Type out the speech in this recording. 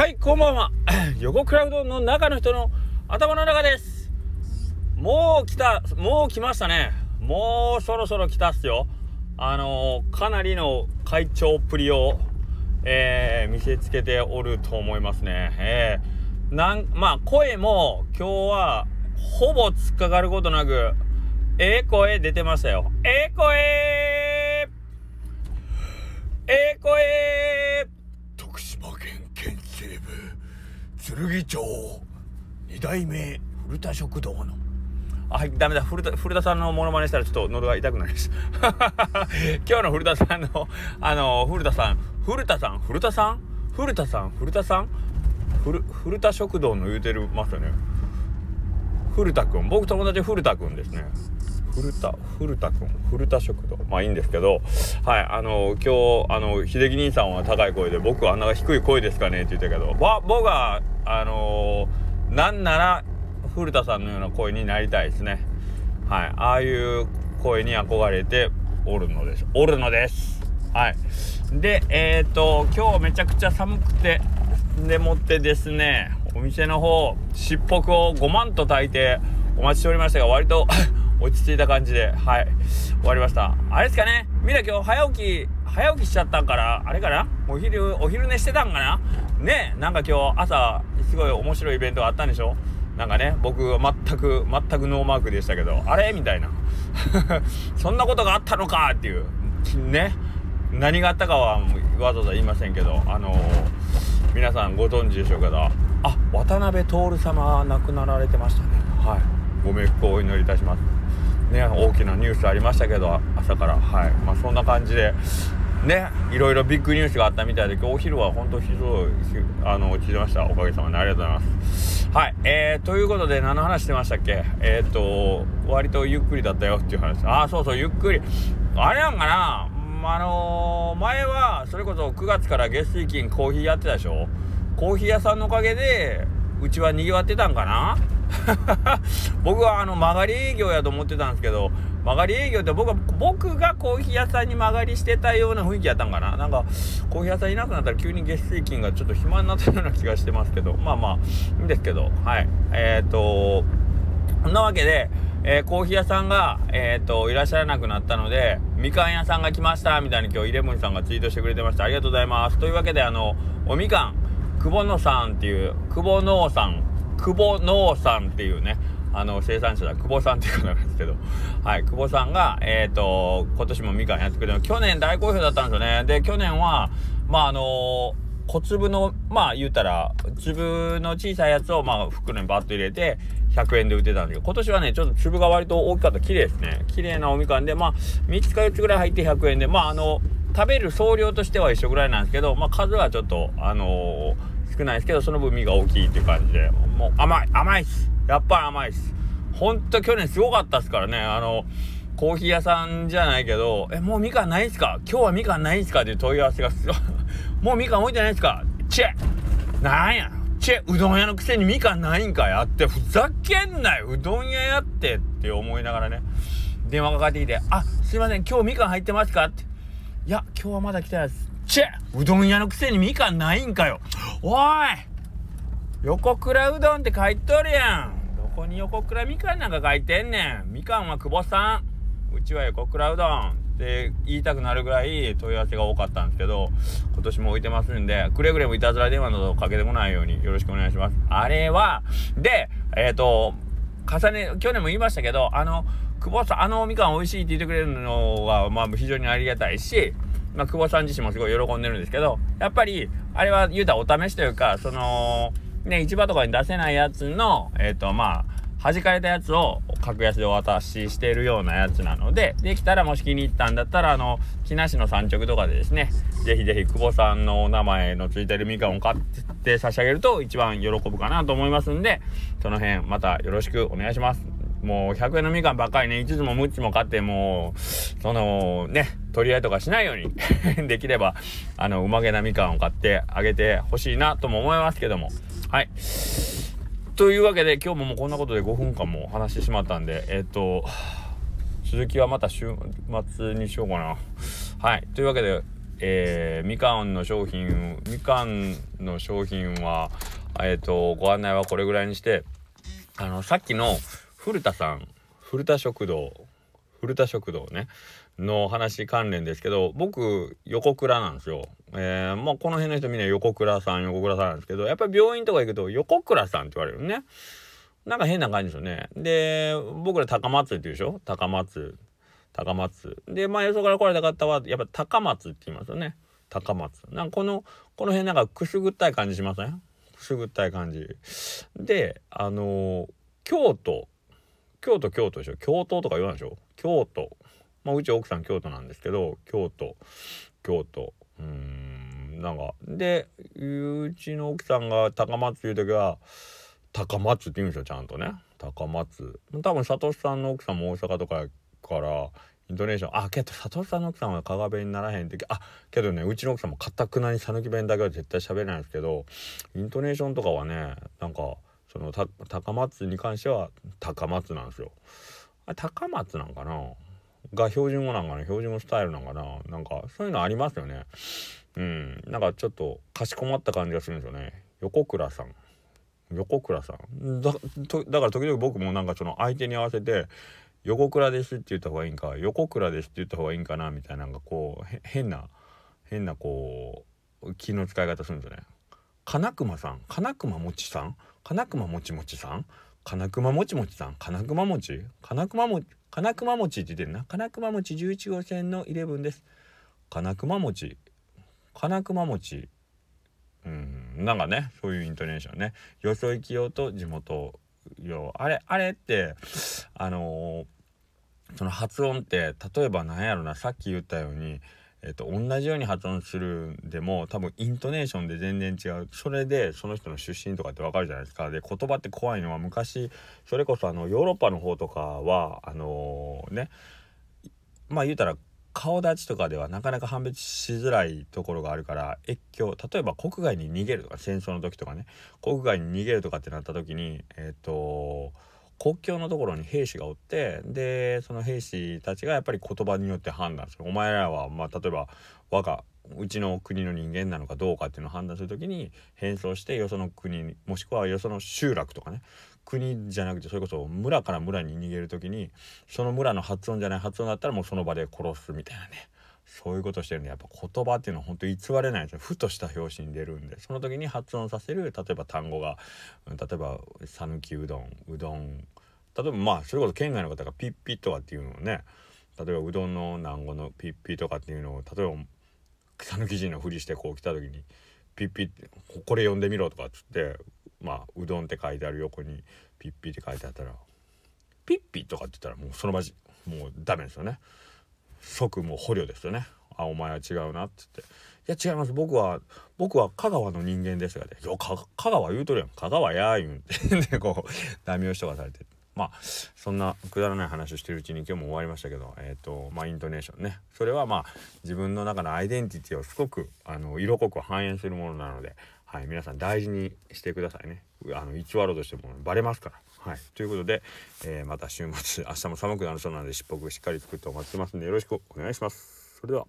はいこんばんは。横クラウドの中の人の頭の中です。もう来たもう来ましたね。もうそろそろ来たっすよ。あのー、かなりの会長っぷりを、えー、見せつけておると思いますね。えー、なんまあ声も今日はほぼ突っかかることなくええ声出てましたよ。ええ声ええ声剣町二代目古田食堂の。はいダメだ。古田古田さんのモノマネしたらちょっと喉が痛くなります。今日の古田さんのあの古田さん。古田さん？古田さん？古田さん？古田さん？古古田食堂の言うてるますよね。古田くん。僕友達古田くんですね。古田古田くん古田食堂。まあいいんですけどはいあの今日あの秀樹兄さんは高い声で僕はあんな低い声ですかねって言ったけど僕はあの、なんなら古田さんのような声になりたいですね。はいああいう声に憧れておるのです。おるのです。はい。でえっ、ー、と今日めちゃくちゃ寒くてでもってですねお店の方しっぽくを5万と炊いてお待ちしておりましたが割と落ち着いた感じで、はい、終わりました。あれですかねみんな今日早起き、早起きしちゃったから、あれかなお昼、お昼寝してたんかなねなんか今日朝、すごい面白いイベントがあったんでしょなんかね、僕は全く、全くノーマークでしたけど、あれみたいな。そんなことがあったのかっていう、ね。何があったかはわざわざ言いませんけど、あのー、皆さんご存知でしょうけど、あ、渡辺徹様亡くなられてましたね。はい。ご冥福をお祈りいたします。ね大きなニュースありましたけど朝から。はい。まあそんな感じでねいろいろビッグニュースがあったみたいで今日お昼は本当ひどいあの落ちてました。おかげさまでありがとうございます。はい。えー、ということで何の話してましたっけ？えっ、と割とゆっくりだったよっていう話。ああそうそうゆっくり。あれなんかな？あのー、前はそれこそ9月から月水金コーヒーやってたでしょ？コーヒー屋さんのおかげでうちは賑わってたんかな？僕はあの曲がり営業やと思ってたんですけど曲がり営業って僕は僕がコーヒー屋さんに曲がりしてたような雰囲気やったんかな。なんかコーヒー屋さんいなくなったら急に月水金がちょっと暇になったような気がしてますけど。まあまあいいんですけど。はい。えっ、ー、とそんなわけで、えー、コーヒー屋さんが、えーと、いらっしゃらなくなったのでみかん屋さんが来ましたみたいに今日イレブンさんがツイートしてくれてましたありがとうございます。というわけであのおみかん久保野さんっていう久保野さん久保農さんっていうねあの生産者だ。久保さんっていう方なんですけど。はい久保さんがえっ、ー、と今年もみかんやってくれる去年大好評だったんですよね。で去年はまああの、小粒のまあ言うたら粒の小さいやつをまあ袋にバッと入れて100円で売ってたんですけど今年はねちょっと粒が割と大きかった。綺麗ですね。綺麗なおみかんでまあ3つか4つぐらい入って100円で。まああの食べる総量としては一緒ぐらいなんですけどまあ数はちょっとあのー少ないですけどその分身が大きいっていう感じで。もう甘い甘いっす。やっぱり甘いっす。ほんと去年すごかったっすからね。あのコーヒー屋さんじゃないけど「えもうみかんないんすか？今日はみかんないんすか?」っていう問い合わせが もうみかん置いてないんすか？チェ。なんや。チェうどん屋のくせにみかんないんかやってふざけんなよ。うどん屋やってって思いながらね。電話かかってきて「あすいません。今日みかん入ってますか?」って「いや今日はまだ来てないです」チェうどん屋のくせにみかんないんかよ。おい。横倉うどんって書いとるやん。どこに横倉みかんなんか書いてんねん。みかんは久保さん。うちは横倉うどんって言いたくなるぐらい問い合わせが多かったんですけど今年も置いてますんでくれぐれもいたずら電話などかけてこないようによろしくお願いします。あれはでえっ、ー、と重ね去年も言いましたけどあの久保さんあのみかん美味しいって言ってくれるのはまあ非常にありがたいしまあ、久保さん自身もすごい喜んでるんですけど、やっぱり、あれは言うたらお試しというか、その、ね、市場とかに出せないやつの、えっ、ー、と、まあ、弾かれたやつを格安でお渡ししてるようなやつなので、できたらもし気に入ったんだったら、あの、木梨の産直とかでですね、ぜひぜひ久保さんのお名前のついてるみかんを買って差し上げると一番喜ぶかなと思いますんで、その辺またよろしくお願いします。もう100円のみかんばっかりね、5つも6つも買って、もう、そのね、取り合いとかしないように できれば、あの、うまげなみかんを買ってあげてほしいなとも思いますけども。はい。というわけで、今日ももうこんなことで5分間も話してしまったんで、えっ、と、続きはまた週末にしようかな。はい。というわけで、えー、みかんの商品みかんの商品はえっ、とご案内はこれぐらいにしてあのさっきの古田さん古田食堂古田食堂ねの話関連ですけど僕横倉なんですよ。えー、まあこの辺の人みんな横倉さん横倉さんなんですけどやっぱり病院とか行くと横倉さんって言われるね。なんか変な感じですよね。で僕ら高松って言うでしょ？高松高松。でまあよそから来られた方はやっぱ高松って言いますよね。高松。なんかこのこの辺なんかくすぐったい感じしません？くすぐったい感じ。であのー、京都京都京都でしょ？京都とか言わないでしょ？京都。まあうち奥さん京都なんですけど京都。京都。うん。なんかでうちの奥さんが高松いう時は高松って言うんですよちゃんとね。高松。多分佐藤さんの奥さんも大阪とかからイントネーションあけど佐藤さんの奥さんは加賀弁にならへんってあけどねうちの奥さんもかたくなに讃岐弁だけは絶対喋れないんですけどイントネーションとかはねなんかその高松に関しては高松なんですよ。あ高松なんかな？が標準語なんかな？標準語スタイルなんかな？なんかそういうのありますよね。うん。なんかちょっとかしこまった感じがするんですよね。横倉さん。横倉さんだだから時々僕もなんかその相手に合わせて「横倉です」って言った方がいいんか「横倉です」って言った方がいいんかな？みたいななんかこう変な変なこう気の使い方するんですよね。金熊さん金熊もちさん？金熊もちもちさん？金熊もちもちさん？金熊もち？金熊も金熊餅って言ってるな。金熊餅11号線の11です。金熊餅金熊餅うんなんかねそういうイントネーションね。よそ行き用と地元用あれあれってあのー、その発音って例えば何やろな。さっき言ったようにえっと、同じように発音するでも多分イントネーションで全然違う。それでその人の出身とかってわかるじゃないですか。で言葉って怖いのは昔それこそあのヨーロッパの方とかはあのー、ねまあ言うたら顔立ちとかではなかなか判別しづらいところがあるから越境例えば国外に逃げるとか戦争の時とかね国外に逃げるとかってなった時にえっ、と国境のところに兵士がおってでその兵士たちがやっぱり言葉によって判断する。お前らは、まあ、例えば我がうちの国の人間なのかどうかっていうのを判断する時に変装してよその国もしくはよその集落とかね国じゃなくてそれこそ村から村に逃げる時にその村の発音じゃない発音だったらもうその場で殺すみたいなね。そういうことしてるんでやっぱ言葉っていうのは本当偽れないですよふとした拍子に出るんでその時に発音させる例えば単語が例えば讃岐うどんうどん例えばまあそれこそ県外の方がピッピとかっていうのをね例えばうどんの南語のピッピとかっていうのを例えば讃岐人のふりしてこう来た時にピッピってこれ読んでみろとかっつってまあうどんって書いてある横にピッピって書いてあったらピッピとかって言ったらもうその場もうダメですよね。即も捕虜ですよね。あお前は違うなっつって「いや違います。僕は僕は香川の人間ですが」ね「よ香川言うとるやん。香川や」言うん でこうダメ押しとかされて。まあそんなくだらない話をしてるうちに今日も終わりましたけど。えっ、ー、とまあイントネーションね。それはまあ自分の中のアイデンティティをすごくあの色濃く反映するものなので、はい、皆さん大事にしてくださいね。あの1ワードとしてもバレますから。はい、ということで、えー、また週末明日も寒くなるそうなのでしっぽくしっかり作ってお待ちしてますんでよろしくお願いします。それでは